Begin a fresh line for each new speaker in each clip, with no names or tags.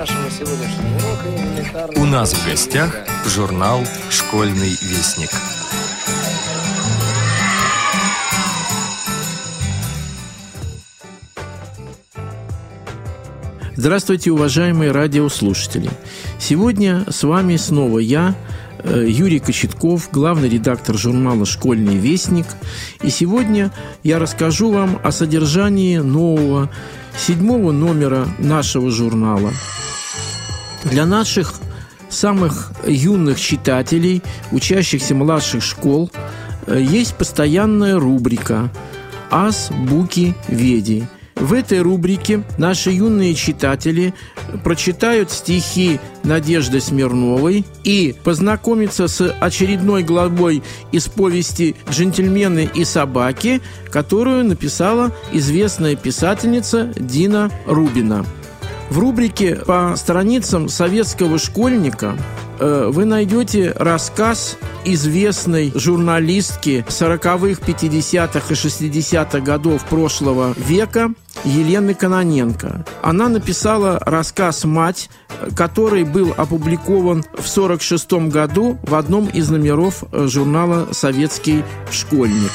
нашего сегодняшнего урока элементарно...
У нас в гостях журнал «Школьный вестник».
Здравствуйте, уважаемые радиослушатели! Сегодня с вами снова я, э, Юрий Кочетков, главный редактор журнала «Школьный вестник». И сегодня я расскажу вам о содержании нового седьмого номера нашего журнала. Для наших самых юных читателей, учащихся младших школ, э, есть постоянная рубрика «Ас Буки Веди», в этой рубрике наши юные читатели прочитают стихи Надежды Смирновой и познакомятся с очередной главой из повести «Джентльмены и собаки», которую написала известная писательница Дина Рубина. В рубрике «По страницам советского школьника» э, вы найдете рассказ известной журналистки 40-х, 50-х и 60-х годов прошлого века Елены Каноненко. Она написала рассказ «Мать», который был опубликован в 1946 году в одном из номеров журнала «Советский школьник».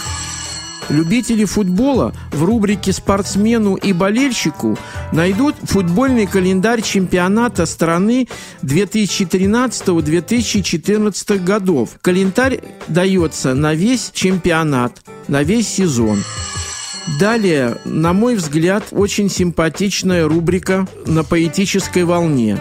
Любители футбола в рубрике «Спортсмену и болельщику» найдут футбольный календарь чемпионата страны 2013-2014 годов. Календарь дается на весь чемпионат, на весь сезон. Далее, на мой взгляд, очень симпатичная рубрика «На поэтической волне».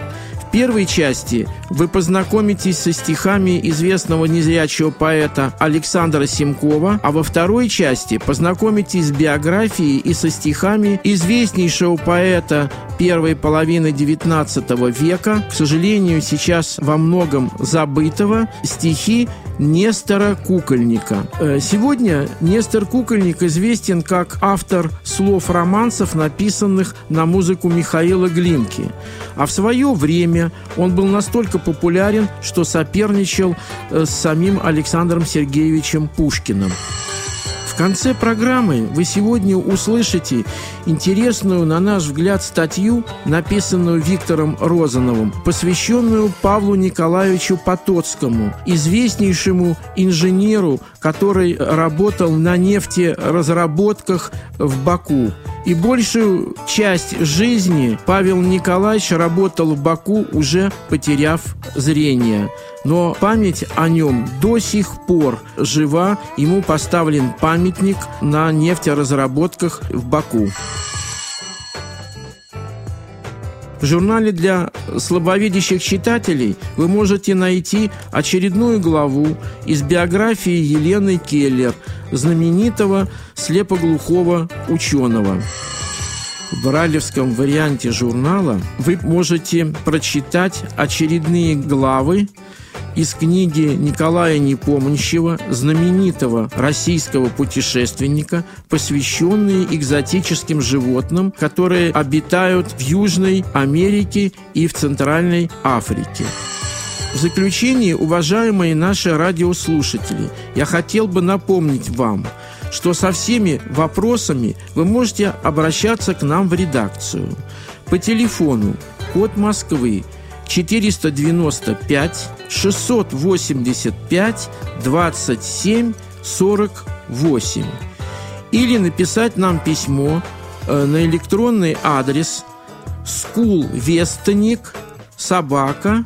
Первой части вы познакомитесь со стихами известного незрячего поэта Александра Симкова, а во второй части познакомитесь с биографией и со стихами известнейшего поэта первой половины XIX века, к сожалению, сейчас во многом забытого, стихи Нестора Кукольника. Э, сегодня Нестор Кукольник известен как автор слов романсов, написанных на музыку Михаила Глинки. А в свое время он был настолько популярен, что соперничал э, с самим Александром Сергеевичем Пушкиным. В конце программы вы сегодня услышите интересную, на наш взгляд, статью, написанную Виктором Розановым, посвященную Павлу Николаевичу Потоцкому, известнейшему инженеру, который работал на нефтеразработках в Баку. И большую часть жизни Павел Николаевич работал в Баку, уже потеряв зрение. Но память о нем до сих пор жива. Ему поставлен памятник на нефтеразработках в Баку. В журнале для слабовидящих читателей вы можете найти очередную главу из биографии Елены Келлер, знаменитого слепоглухого ученого. В бралевском варианте журнала вы можете прочитать очередные главы из книги Николая Непомнящего, знаменитого российского путешественника, посвященные экзотическим животным, которые обитают в Южной Америке и в Центральной Африке. В заключение, уважаемые наши радиослушатели, я хотел бы напомнить вам, что со всеми вопросами вы можете обращаться к нам в редакцию по телефону код Москвы 495 685 27 48 или написать нам письмо э, на электронный адрес schoolvestnik собака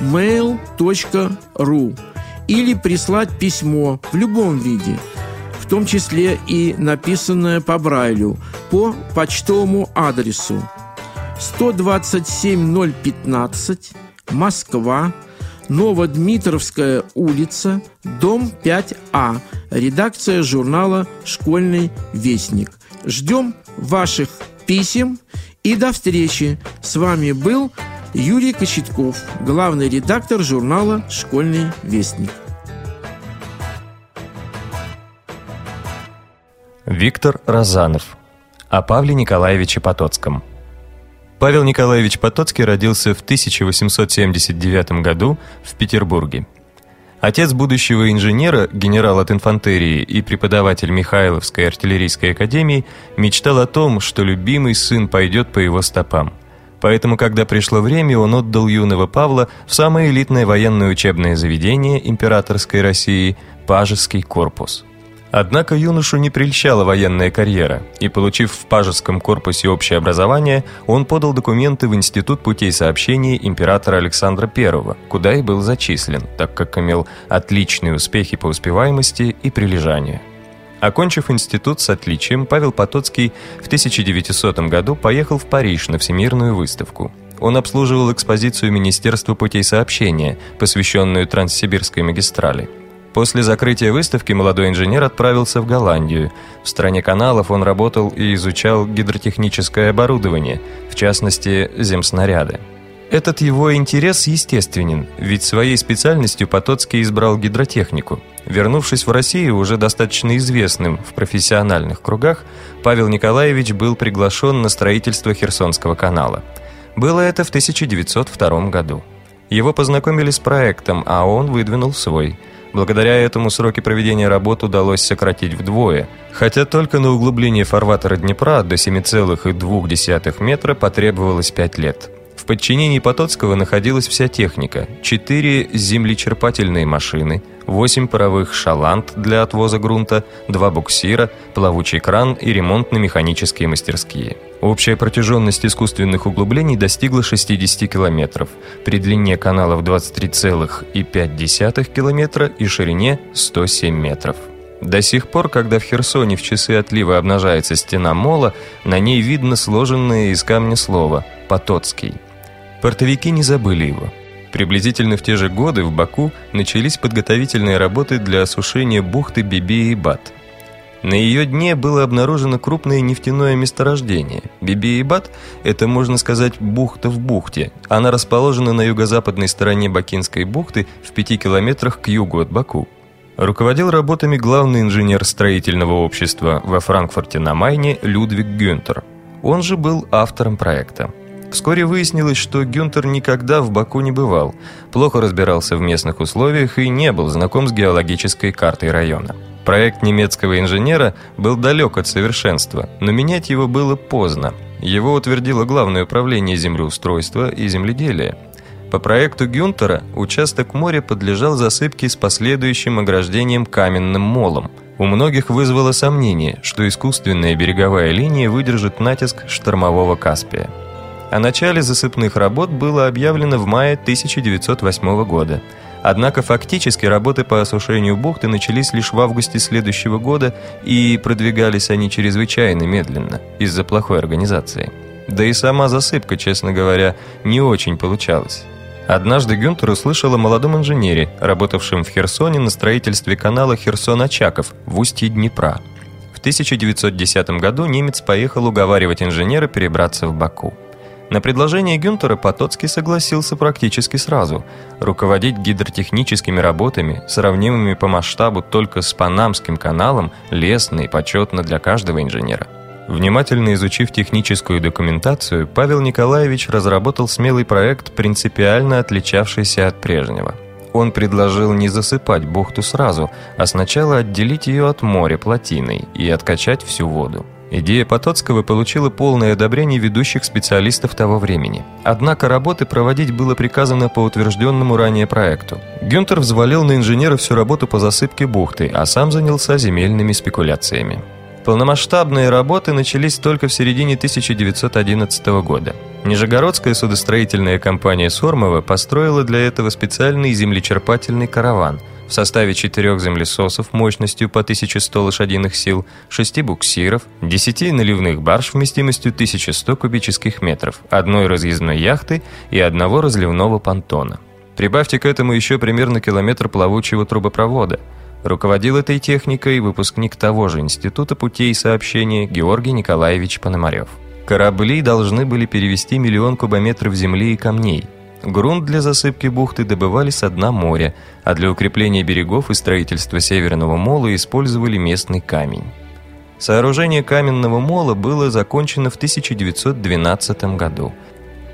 mail.ru или прислать письмо в любом виде, в том числе и написанное по Брайлю, по почтовому адресу 127015, Москва, Новодмитровская улица, дом 5А, редакция журнала «Школьный вестник». Ждем ваших писем и до встречи. С вами был Юрий Кочетков, главный редактор журнала «Школьный вестник».
Виктор Розанов о Павле Николаевиче Потоцком – Павел Николаевич Потоцкий родился в 1879 году в Петербурге. Отец будущего инженера, генерал от инфантерии и преподаватель Михайловской артиллерийской академии мечтал о том, что любимый сын пойдет по его стопам. Поэтому, когда пришло время, он отдал юного Павла в самое элитное военное учебное заведение императорской России – Пажеский корпус. Однако юношу не прельщала военная карьера, и, получив в Пажеском корпусе общее образование, он подал документы в Институт путей сообщения императора Александра I, куда и был зачислен, так как имел отличные успехи по успеваемости и прилежанию. Окончив институт с отличием, Павел Потоцкий в 1900 году поехал в Париж на Всемирную выставку. Он обслуживал экспозицию Министерства путей сообщения, посвященную Транссибирской магистрали – После закрытия выставки молодой инженер отправился в Голландию. В стране каналов он работал и изучал гидротехническое оборудование, в частности, земснаряды. Этот его интерес естественен, ведь своей специальностью Потоцкий избрал гидротехнику. Вернувшись в Россию, уже достаточно известным в профессиональных кругах, Павел Николаевич был приглашен на строительство Херсонского канала. Было это в 1902 году. Его познакомили с проектом, а он выдвинул свой – Благодаря этому сроки проведения работ удалось сократить вдвое, хотя только на углубление фарватера Днепра до 7,2 метра потребовалось 5 лет. В подчинении Потоцкого находилась вся техника – 4 землечерпательные машины, 8 паровых шаланд для отвоза грунта, 2 буксира, плавучий кран и ремонтно-механические мастерские – Общая протяженность искусственных углублений достигла 60 километров, при длине каналов 23,5 километра и ширине 107 метров. До сих пор, когда в Херсоне в часы отлива обнажается стена мола, на ней видно сложенное из камня слово «Потоцкий». Портовики не забыли его. Приблизительно в те же годы в Баку начались подготовительные работы для осушения бухты Биби и Бат – на ее дне было обнаружено крупное нефтяное месторождение. Бибиебат – это, можно сказать, бухта в бухте. Она расположена на юго-западной стороне Бакинской бухты в пяти километрах к югу от Баку. Руководил работами главный инженер строительного общества во Франкфурте на Майне Людвиг Гюнтер. Он же был автором проекта. Вскоре выяснилось, что Гюнтер никогда в Баку не бывал, плохо разбирался в местных условиях и не был знаком с геологической картой района. Проект немецкого инженера был далек от совершенства, но менять его было поздно. Его утвердило Главное управление землеустройства и земледелия. По проекту Гюнтера участок моря подлежал засыпке с последующим ограждением каменным молом. У многих вызвало сомнение, что искусственная береговая линия выдержит натиск штормового Каспия. О начале засыпных работ было объявлено в мае 1908 года – Однако фактически работы по осушению бухты начались лишь в августе следующего года, и продвигались они чрезвычайно медленно из-за плохой организации. Да и сама засыпка, честно говоря, не очень получалась. Однажды Гюнтер услышал о молодом инженере, работавшем в Херсоне на строительстве канала Херсон-Очаков в устье Днепра. В 1910 году немец поехал уговаривать инженера перебраться в Баку. На предложение Гюнтера Потоцкий согласился практически сразу. Руководить гидротехническими работами, сравнимыми по масштабу только с Панамским каналом, лестно и почетно для каждого инженера. Внимательно изучив техническую документацию, Павел Николаевич разработал смелый проект, принципиально отличавшийся от прежнего. Он предложил не засыпать бухту сразу, а сначала отделить ее от моря плотиной и откачать всю воду. Идея Потоцкого получила полное одобрение ведущих специалистов того времени. Однако работы проводить было приказано по утвержденному ранее проекту. Гюнтер взвалил на инженера всю работу по засыпке бухты, а сам занялся земельными спекуляциями. Полномасштабные работы начались только в середине 1911 года. Нижегородская судостроительная компания Сормова построила для этого специальный землечерпательный караван – в составе четырех землесосов мощностью по 1100 лошадиных сил, шести буксиров, 10 наливных барж вместимостью 1100 кубических метров, одной разъездной яхты и одного разливного понтона. Прибавьте к этому еще примерно километр плавучего трубопровода. Руководил этой техникой выпускник того же Института путей сообщения Георгий Николаевич Пономарев. Корабли должны были перевести миллион кубометров земли и камней – Грунт для засыпки бухты добывали с дна моря, а для укрепления берегов и строительства Северного мола использовали местный камень. Сооружение каменного мола было закончено в 1912 году,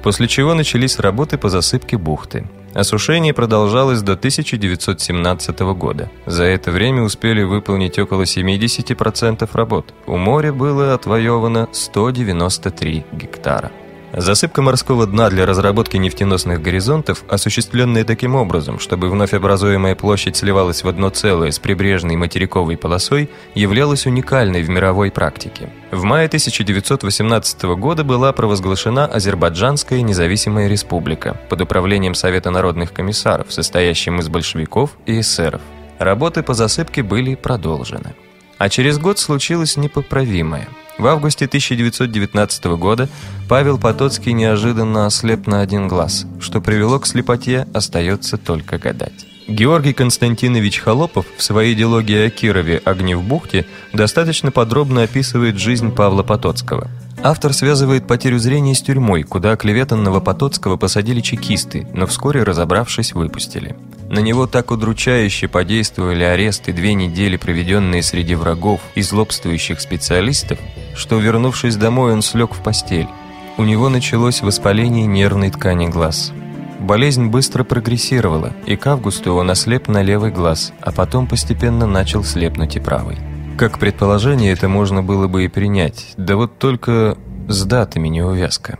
после чего начались работы по засыпке бухты. Осушение продолжалось до 1917 года. За это время успели выполнить около 70% работ. У моря было отвоевано 193 гектара. Засыпка морского дна для разработки нефтеносных горизонтов, осуществленная таким образом, чтобы вновь образуемая площадь сливалась в одно целое с прибрежной материковой полосой, являлась уникальной в мировой практике. В мае 1918 года была провозглашена Азербайджанская независимая республика под управлением Совета народных комиссаров, состоящим из большевиков и эсеров. Работы по засыпке были продолжены. А через год случилось непоправимое – в августе 1919 года Павел Потоцкий неожиданно ослеп на один глаз. Что привело к слепоте, остается только гадать. Георгий Константинович Холопов в своей диалоге о Кирове «Огни в бухте» достаточно подробно описывает жизнь Павла Потоцкого. Автор связывает потерю зрения с тюрьмой, куда клеветанного Потоцкого посадили чекисты, но вскоре, разобравшись, выпустили. На него так удручающе подействовали аресты две недели, проведенные среди врагов и злобствующих специалистов, что, вернувшись домой, он слег в постель. У него началось воспаление нервной ткани глаз. Болезнь быстро прогрессировала, и к августу он ослеп на левый глаз, а потом постепенно начал слепнуть и правый. Как предположение, это можно было бы и принять, да вот только с датами неувязка.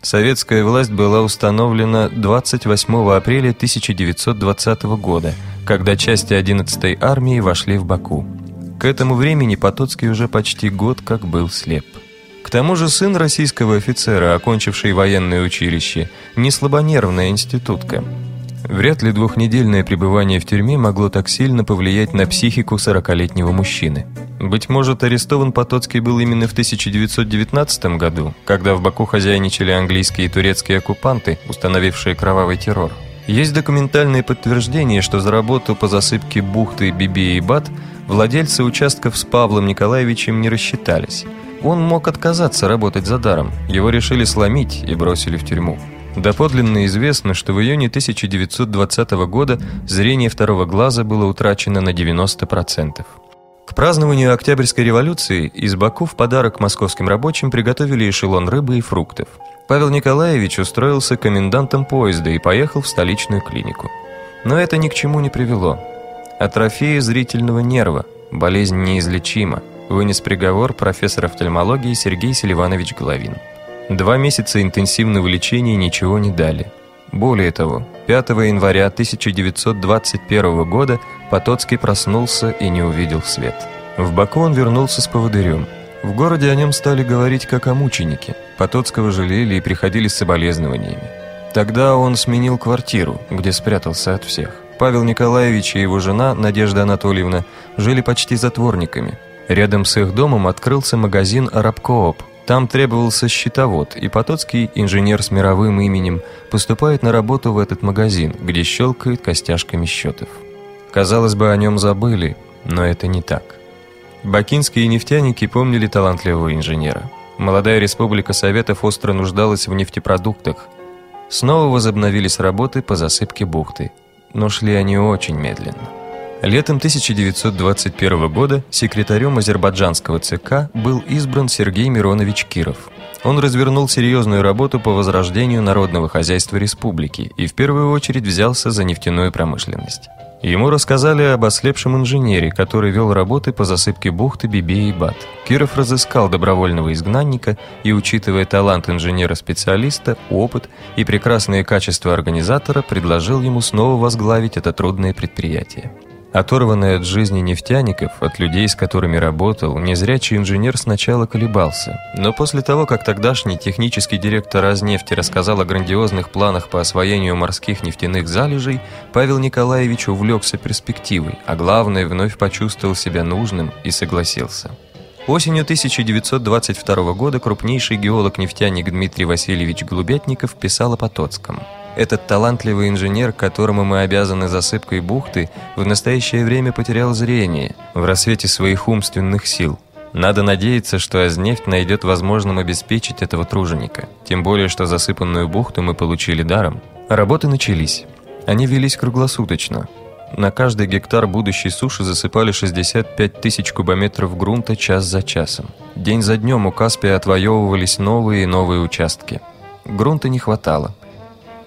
Советская власть была установлена 28 апреля 1920 года, когда части 11-й армии вошли в Баку. К этому времени Потоцкий уже почти год как был слеп. К тому же сын российского офицера, окончивший военное училище, не слабонервная институтка. Вряд ли двухнедельное пребывание в тюрьме могло так сильно повлиять на психику 40-летнего мужчины. Быть может, арестован Потоцкий был именно в 1919 году, когда в Баку хозяйничали английские и турецкие оккупанты, установившие кровавый террор. Есть документальные подтверждения, что за работу по засыпке бухты Биби и Бат владельцы участков с Павлом Николаевичем не рассчитались. Он мог отказаться работать за даром, его решили сломить и бросили в тюрьму. Доподлинно известно, что в июне 1920 года зрение второго глаза было утрачено на 90%. К празднованию Октябрьской революции из Баку в подарок московским рабочим приготовили эшелон рыбы и фруктов. Павел Николаевич устроился комендантом поезда и поехал в столичную клинику. Но это ни к чему не привело. Атрофия зрительного нерва, болезнь неизлечима, вынес приговор профессор офтальмологии Сергей Селиванович Головин. Два месяца интенсивного лечения ничего не дали. Более того, 5 января 1921 года Потоцкий проснулся и не увидел свет. В Баку он вернулся с поводырем. В городе о нем стали говорить как о мученике. Потоцкого жалели и приходили с соболезнованиями. Тогда он сменил квартиру, где спрятался от всех. Павел Николаевич и его жена, Надежда Анатольевна, жили почти затворниками. Рядом с их домом открылся магазин «Арабкооп», там требовался счетовод, и Потоцкий, инженер с мировым именем, поступает на работу в этот магазин, где щелкает костяшками счетов. Казалось бы, о нем забыли, но это не так. Бакинские нефтяники помнили талантливого инженера. Молодая республика Советов остро нуждалась в нефтепродуктах. Снова возобновились работы по засыпке бухты, но шли они очень медленно. Летом 1921 года секретарем азербайджанского ЦК был избран Сергей Миронович Киров. Он развернул серьезную работу по возрождению народного хозяйства республики и в первую очередь взялся за нефтяную промышленность. Ему рассказали об ослепшем инженере, который вел работы по засыпке бухты Бибе и Бат. Киров разыскал добровольного изгнанника и, учитывая талант инженера-специалиста, опыт и прекрасные качества организатора, предложил ему снова возглавить это трудное предприятие. Оторванный от жизни нефтяников, от людей, с которыми работал, незрячий инженер сначала колебался. Но после того, как тогдашний технический директор Разнефти рассказал о грандиозных планах по освоению морских нефтяных залежей, Павел Николаевич увлекся перспективой, а главное, вновь почувствовал себя нужным и согласился. Осенью 1922 года крупнейший геолог-нефтяник Дмитрий Васильевич Голубятников писал о Потоцком – этот талантливый инженер, которому мы обязаны засыпкой бухты, в настоящее время потерял зрение в рассвете своих умственных сил. Надо надеяться, что Азнефть найдет возможным обеспечить этого труженика. Тем более, что засыпанную бухту мы получили даром. Работы начались. Они велись круглосуточно. На каждый гектар будущей суши засыпали 65 тысяч кубометров грунта час за часом. День за днем у Каспия отвоевывались новые и новые участки. Грунта не хватало.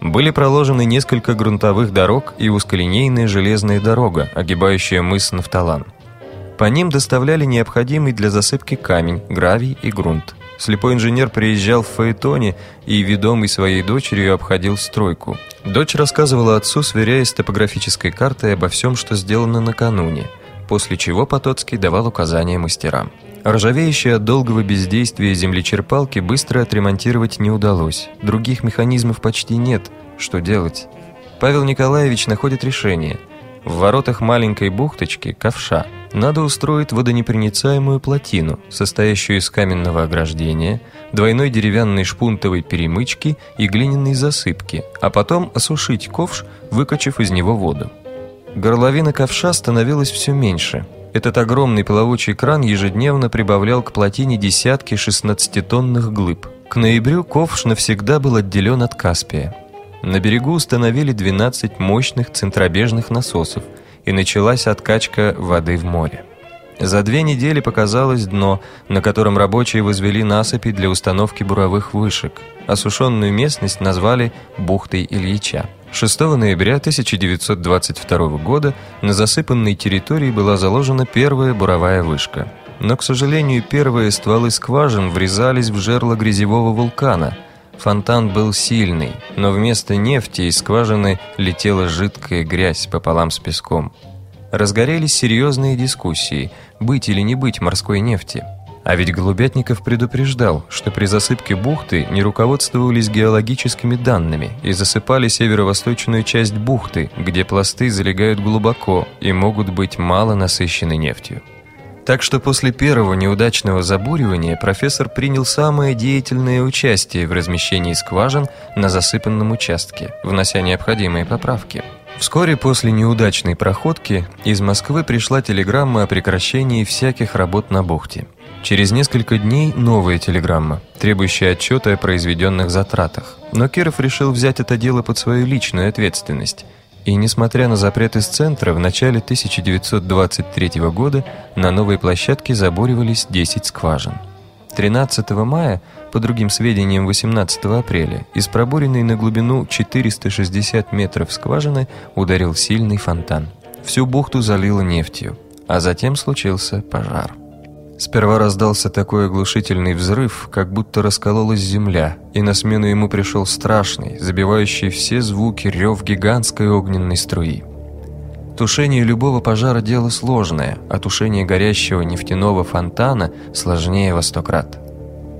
Были проложены несколько грунтовых дорог и узколинейная железная дорога, огибающая мыс Нафталан. По ним доставляли необходимый для засыпки камень, гравий и грунт. Слепой инженер приезжал в Фаэтоне и, ведомый своей дочерью, обходил стройку. Дочь рассказывала отцу, сверяясь с топографической картой обо всем, что сделано накануне, после чего Потоцкий давал указания мастерам. Ржавеющие от долгого бездействия землечерпалки быстро отремонтировать не удалось. Других механизмов почти нет. Что делать? Павел Николаевич находит решение. В воротах маленькой бухточки, ковша, надо устроить водонепроницаемую плотину, состоящую из каменного ограждения, двойной деревянной шпунтовой перемычки и глиняной засыпки, а потом осушить ковш, выкачав из него воду. Горловина ковша становилась все меньше – этот огромный плавучий кран ежедневно прибавлял к плотине десятки 16-тонных глыб. К ноябрю ковш навсегда был отделен от Каспия. На берегу установили 12 мощных центробежных насосов, и началась откачка воды в море. За две недели показалось дно, на котором рабочие возвели насыпи для установки буровых вышек. Осушенную местность назвали «бухтой Ильича». 6 ноября 1922 года на засыпанной территории была заложена первая буровая вышка. Но, к сожалению, первые стволы скважин врезались в жерло грязевого вулкана. Фонтан был сильный, но вместо нефти из скважины летела жидкая грязь пополам с песком. Разгорелись серьезные дискуссии, быть или не быть морской нефти – а ведь Голубятников предупреждал, что при засыпке бухты не руководствовались геологическими данными и засыпали северо-восточную часть бухты, где пласты залегают глубоко и могут быть мало насыщены нефтью. Так что после первого неудачного забуривания профессор принял самое деятельное участие в размещении скважин на засыпанном участке, внося необходимые поправки. Вскоре после неудачной проходки из Москвы пришла телеграмма о прекращении всяких работ на бухте – Через несколько дней новая телеграмма, требующая отчета о произведенных затратах. Но Киров решил взять это дело под свою личную ответственность. И несмотря на запрет из центра, в начале 1923 года на новой площадке забуривались 10 скважин. 13 мая, по другим сведениям 18 апреля, из пробуренной на глубину 460 метров скважины ударил сильный фонтан. Всю бухту залило нефтью, а затем случился пожар. Сперва раздался такой оглушительный взрыв, как будто раскололась земля, и на смену ему пришел страшный, забивающий все звуки рев гигантской огненной струи. Тушение любого пожара – дело сложное, а тушение горящего нефтяного фонтана сложнее во сто крат.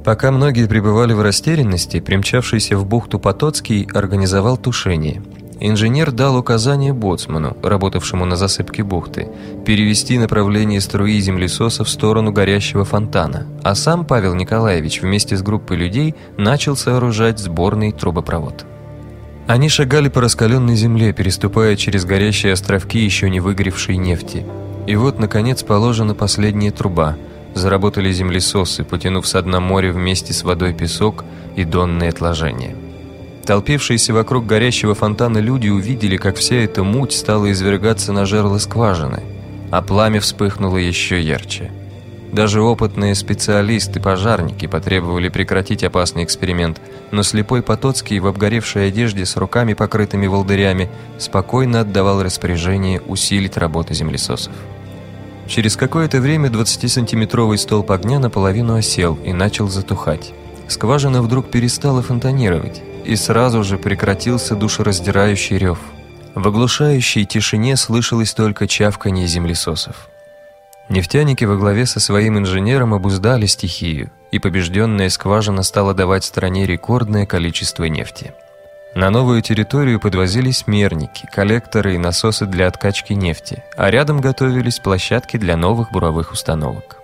Пока многие пребывали в растерянности, примчавшийся в бухту Потоцкий организовал тушение – Инженер дал указание боцману, работавшему на засыпке бухты, перевести направление струи землесоса в сторону горящего фонтана, а сам Павел Николаевич вместе с группой людей начал сооружать сборный трубопровод. Они шагали по раскаленной земле, переступая через горящие островки еще не выгоревшей нефти. И вот, наконец, положена последняя труба. Заработали землесосы, потянув с дна моря вместе с водой песок и донные отложения. Толпившиеся вокруг горящего фонтана люди увидели, как вся эта муть стала извергаться на жерло скважины, а пламя вспыхнуло еще ярче. Даже опытные специалисты-пожарники потребовали прекратить опасный эксперимент, но слепой Потоцкий в обгоревшей одежде с руками, покрытыми волдырями, спокойно отдавал распоряжение усилить работу землесосов. Через какое-то время 20-сантиметровый столб огня наполовину осел и начал затухать. Скважина вдруг перестала фонтанировать и сразу же прекратился душераздирающий рев. В оглушающей тишине слышалось только чавканье землесосов. Нефтяники во главе со своим инженером обуздали стихию, и побежденная скважина стала давать стране рекордное количество нефти. На новую территорию подвозились мерники, коллекторы и насосы для откачки нефти, а рядом готовились площадки для новых буровых установок.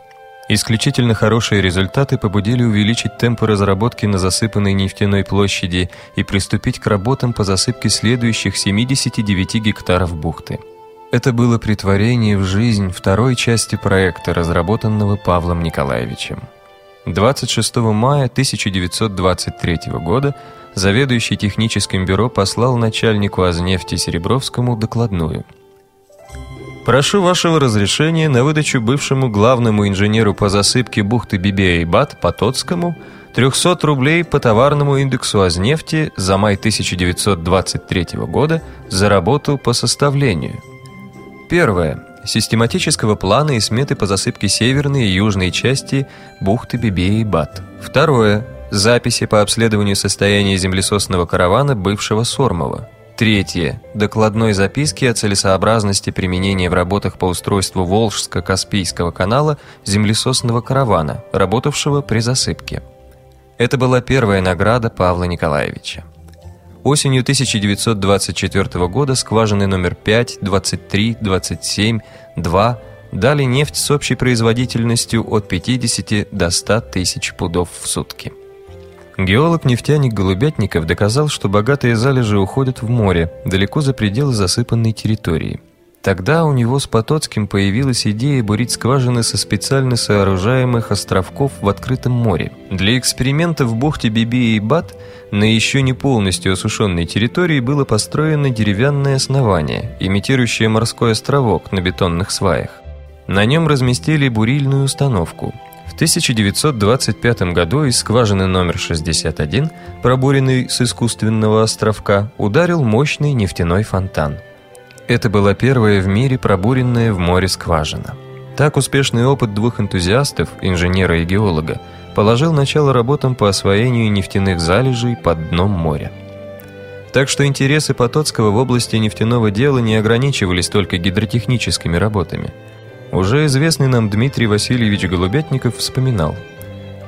Исключительно хорошие результаты побудили увеличить темпы разработки на засыпанной нефтяной площади и приступить к работам по засыпке следующих 79 гектаров бухты. Это было притворение в жизнь второй части проекта, разработанного Павлом Николаевичем. 26 мая 1923 года заведующий техническим бюро послал начальнику Азнефти Серебровскому докладную – Прошу вашего разрешения на выдачу бывшему главному инженеру по засыпке бухты Бибея-Бат Потоцкому 300 рублей по товарному индексу Азнефти за май 1923 года за работу по составлению. Первое. систематического плана и сметы по засыпке северной и южной части бухты Бибея и Бат. Второе. Записи по обследованию состояния землесосного каравана бывшего Сормова. Третье. Докладной записки о целесообразности применения в работах по устройству Волжско-Каспийского канала землесосного каравана, работавшего при засыпке. Это была первая награда Павла Николаевича. Осенью 1924 года скважины номер 5, 23, 27, 2 дали нефть с общей производительностью от 50 до 100 тысяч пудов в сутки. Геолог-нефтяник Голубятников доказал, что богатые залежи уходят в море, далеко за пределы засыпанной территории. Тогда у него с Потоцким появилась идея бурить скважины со специально сооружаемых островков в открытом море. Для эксперимента в бухте Биби и Бат на еще не полностью осушенной территории было построено деревянное основание, имитирующее морской островок на бетонных сваях. На нем разместили бурильную установку – 1925 году из скважины номер 61, пробуренной с искусственного островка, ударил мощный нефтяной фонтан. Это была первая в мире пробуренная в море скважина. Так успешный опыт двух энтузиастов, инженера и геолога, положил начало работам по освоению нефтяных залежей под дном моря. Так что интересы Потоцкого в области нефтяного дела не ограничивались только гидротехническими работами – уже известный нам Дмитрий Васильевич Голубятников вспоминал.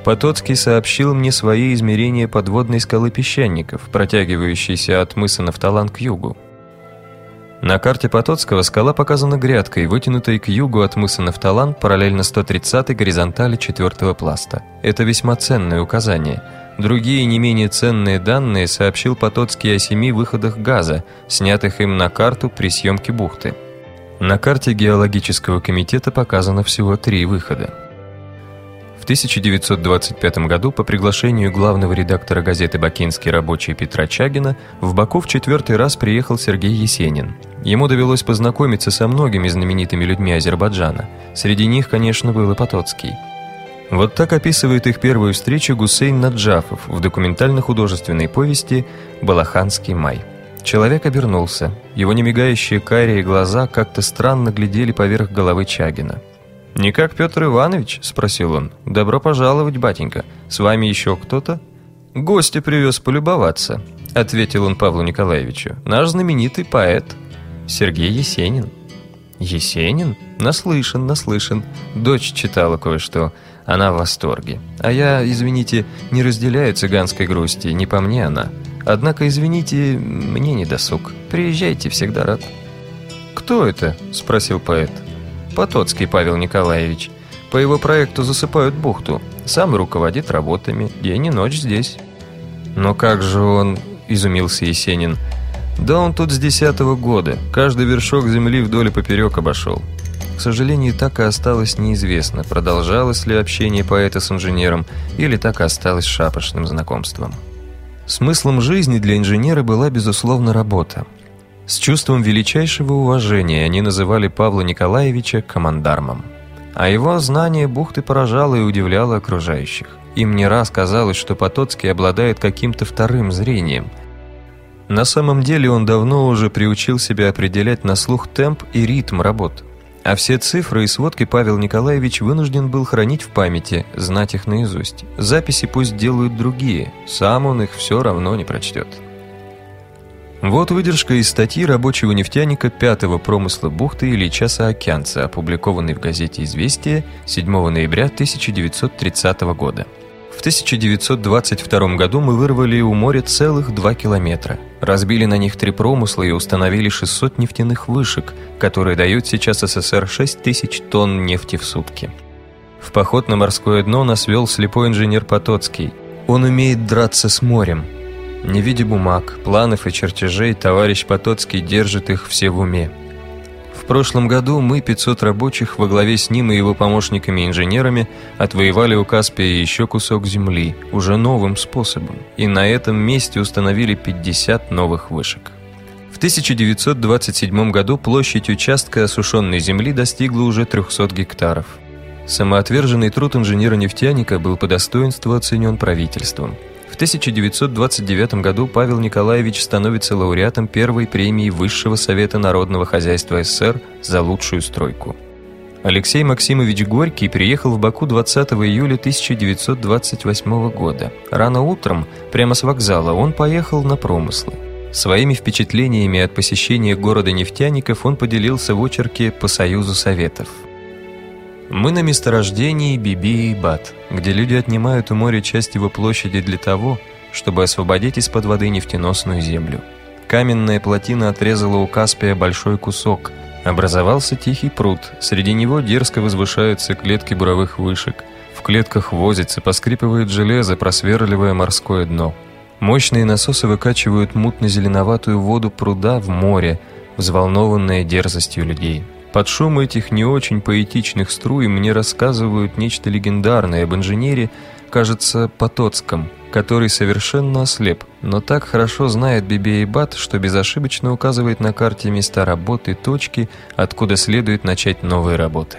Потоцкий сообщил мне свои измерения подводной скалы песчаников, протягивающейся от мыса Нафталан к югу. На карте Потоцкого скала показана грядкой, вытянутой к югу от мыса Нафталан параллельно 130-й горизонтали четвертого пласта. Это весьма ценное указание. Другие не менее ценные данные сообщил Потоцкий о семи выходах газа, снятых им на карту при съемке бухты. На карте геологического комитета показано всего три выхода. В 1925 году по приглашению главного редактора газеты «Бакинский рабочий» Петра Чагина в Баку в четвертый раз приехал Сергей Есенин. Ему довелось познакомиться со многими знаменитыми людьми Азербайджана. Среди них, конечно, был и Потоцкий. Вот так описывает их первую встречу Гусейн Наджафов в документально-художественной повести «Балаханский май». Человек обернулся. Его немигающие карие глаза как-то странно глядели поверх головы Чагина. «Не как Петр Иванович?» – спросил он. «Добро пожаловать, батенька. С вами еще кто-то?» «Гостя привез полюбоваться», – ответил он Павлу Николаевичу. «Наш знаменитый поэт Сергей Есенин». «Есенин? Наслышан, наслышан. Дочь читала кое-что. Она в восторге. А я, извините, не разделяю цыганской грусти, не по мне она. Однако, извините, мне не досуг. Приезжайте, всегда рад». «Кто это?» – спросил поэт. «Потоцкий Павел Николаевич. По его проекту засыпают бухту. Сам руководит работами. День и ночь здесь». «Но как же он...» – изумился Есенин. «Да он тут с десятого года. Каждый вершок земли вдоль и поперек обошел». К сожалению, так и осталось неизвестно, продолжалось ли общение поэта с инженером или так и осталось шапошным знакомством. Смыслом жизни для инженера была, безусловно, работа. С чувством величайшего уважения они называли Павла Николаевича командармом. А его знание бухты поражало и удивляло окружающих. Им не раз казалось, что Потоцкий обладает каким-то вторым зрением. На самом деле он давно уже приучил себя определять на слух темп и ритм работ. А все цифры и сводки Павел Николаевич вынужден был хранить в памяти, знать их наизусть. Записи пусть делают другие, сам он их все равно не прочтет. Вот выдержка из статьи рабочего нефтяника пятого промысла бухты Ильича Саакянца, опубликованной в газете «Известия» 7 ноября 1930 года. В 1922 году мы вырвали у моря целых 2 километра. Разбили на них три промысла и установили 600 нефтяных вышек, которые дают сейчас СССР 6 тысяч тонн нефти в сутки. В поход на морское дно нас вел слепой инженер Потоцкий. Он умеет драться с морем. Не видя бумаг, планов и чертежей, товарищ Потоцкий держит их все в уме прошлом году мы, 500 рабочих, во главе с ним и его помощниками-инженерами, отвоевали у Каспия еще кусок земли, уже новым способом, и на этом месте установили 50 новых вышек. В 1927 году площадь участка осушенной земли достигла уже 300 гектаров. Самоотверженный труд инженера-нефтяника был по достоинству оценен правительством – 1929 году Павел Николаевич становится лауреатом первой премии Высшего Совета Народного Хозяйства СССР за лучшую стройку. Алексей Максимович Горький приехал в Баку 20 июля 1928 года. Рано утром, прямо с вокзала, он поехал на промыслы. Своими впечатлениями от посещения города нефтяников он поделился в очерке «По Союзу Советов». Мы на месторождении Биби и Бат, где люди отнимают у моря часть его площади для того, чтобы освободить из-под воды нефтеносную землю. Каменная плотина отрезала у Каспия большой кусок. Образовался тихий пруд, среди него дерзко возвышаются клетки буровых вышек. В клетках возится, поскрипывает железо, просверливая морское дно. Мощные насосы выкачивают мутно-зеленоватую воду пруда в море, взволнованное дерзостью людей. Под шум этих не очень поэтичных струй мне рассказывают нечто легендарное об инженере, кажется, Потоцком, который совершенно ослеп, но так хорошо знает Бибейбат, что безошибочно указывает на карте места работы точки, откуда следует начать новые работы.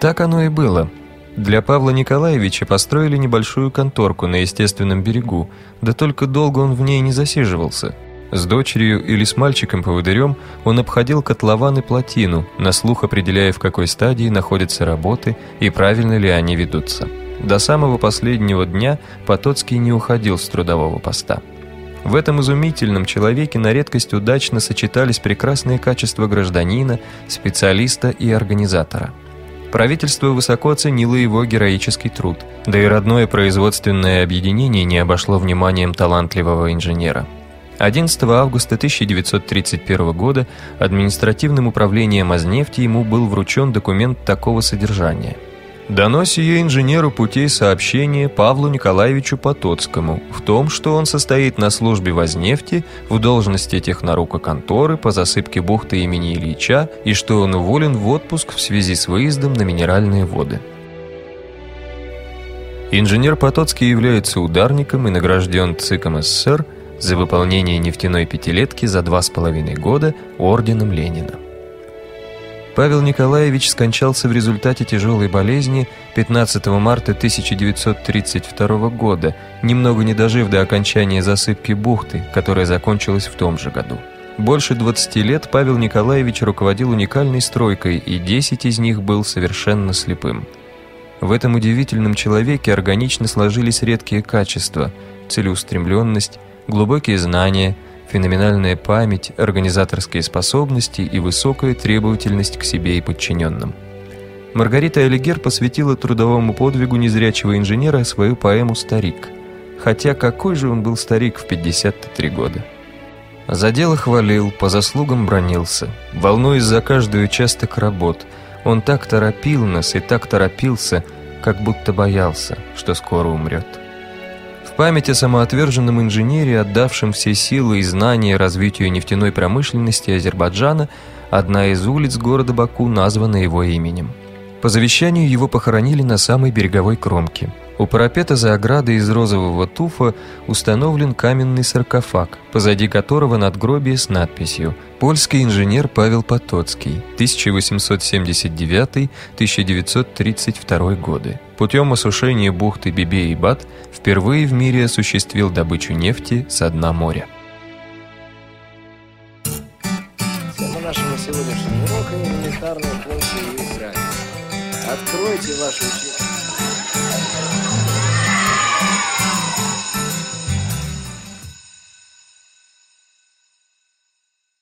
Так оно и было. Для Павла Николаевича построили небольшую конторку на естественном берегу, да только долго он в ней не засиживался – с дочерью или с мальчиком-поводырем он обходил котлован и плотину, на слух определяя, в какой стадии находятся работы и правильно ли они ведутся. До самого последнего дня Потоцкий не уходил с трудового поста. В этом изумительном человеке на редкость удачно сочетались прекрасные качества гражданина, специалиста и организатора. Правительство высоко оценило его героический труд, да и родное производственное объединение не обошло вниманием талантливого инженера. 11 августа 1931 года административным управлением Азнефти ему был вручен документ такого содержания. Дано сие инженеру путей сообщения Павлу Николаевичу Потоцкому в том, что он состоит на службе в Азнефти в должности технорука конторы по засыпке бухты имени Ильича и что он уволен в отпуск в связи с выездом на минеральные воды. Инженер Потоцкий является ударником и награжден ЦИКом СССР – за выполнение нефтяной пятилетки за два с половиной года орденом Ленина. Павел Николаевич скончался в результате тяжелой болезни 15 марта 1932 года, немного не дожив до окончания засыпки бухты, которая закончилась в том же году. Больше 20 лет Павел Николаевич руководил уникальной стройкой, и 10 из них был совершенно слепым. В этом удивительном человеке органично сложились редкие качества – целеустремленность, глубокие знания, феноменальная память, организаторские способности и высокая требовательность к себе и подчиненным. Маргарита Алигер посвятила трудовому подвигу незрячего инженера свою поэму «Старик». Хотя какой же он был старик в 53 года. За дело хвалил, по заслугам бронился, волнуясь за каждый участок работ. Он так торопил нас и так торопился, как будто боялся, что скоро умрет память о самоотверженном инженере, отдавшем все силы и знания развитию нефтяной промышленности Азербайджана, одна из улиц города Баку названа его именем. По завещанию его похоронили на самой береговой кромке. У парапета за оградой из розового туфа установлен каменный саркофаг, позади которого надгробие с надписью «Польский инженер Павел Потоцкий, 1879-1932 годы». Путем осушения бухты Бибе и Бат впервые в мире осуществил добычу нефти с дна моря.
Тема нашего сегодняшнего урока – элементарные функции. Откройте учебники.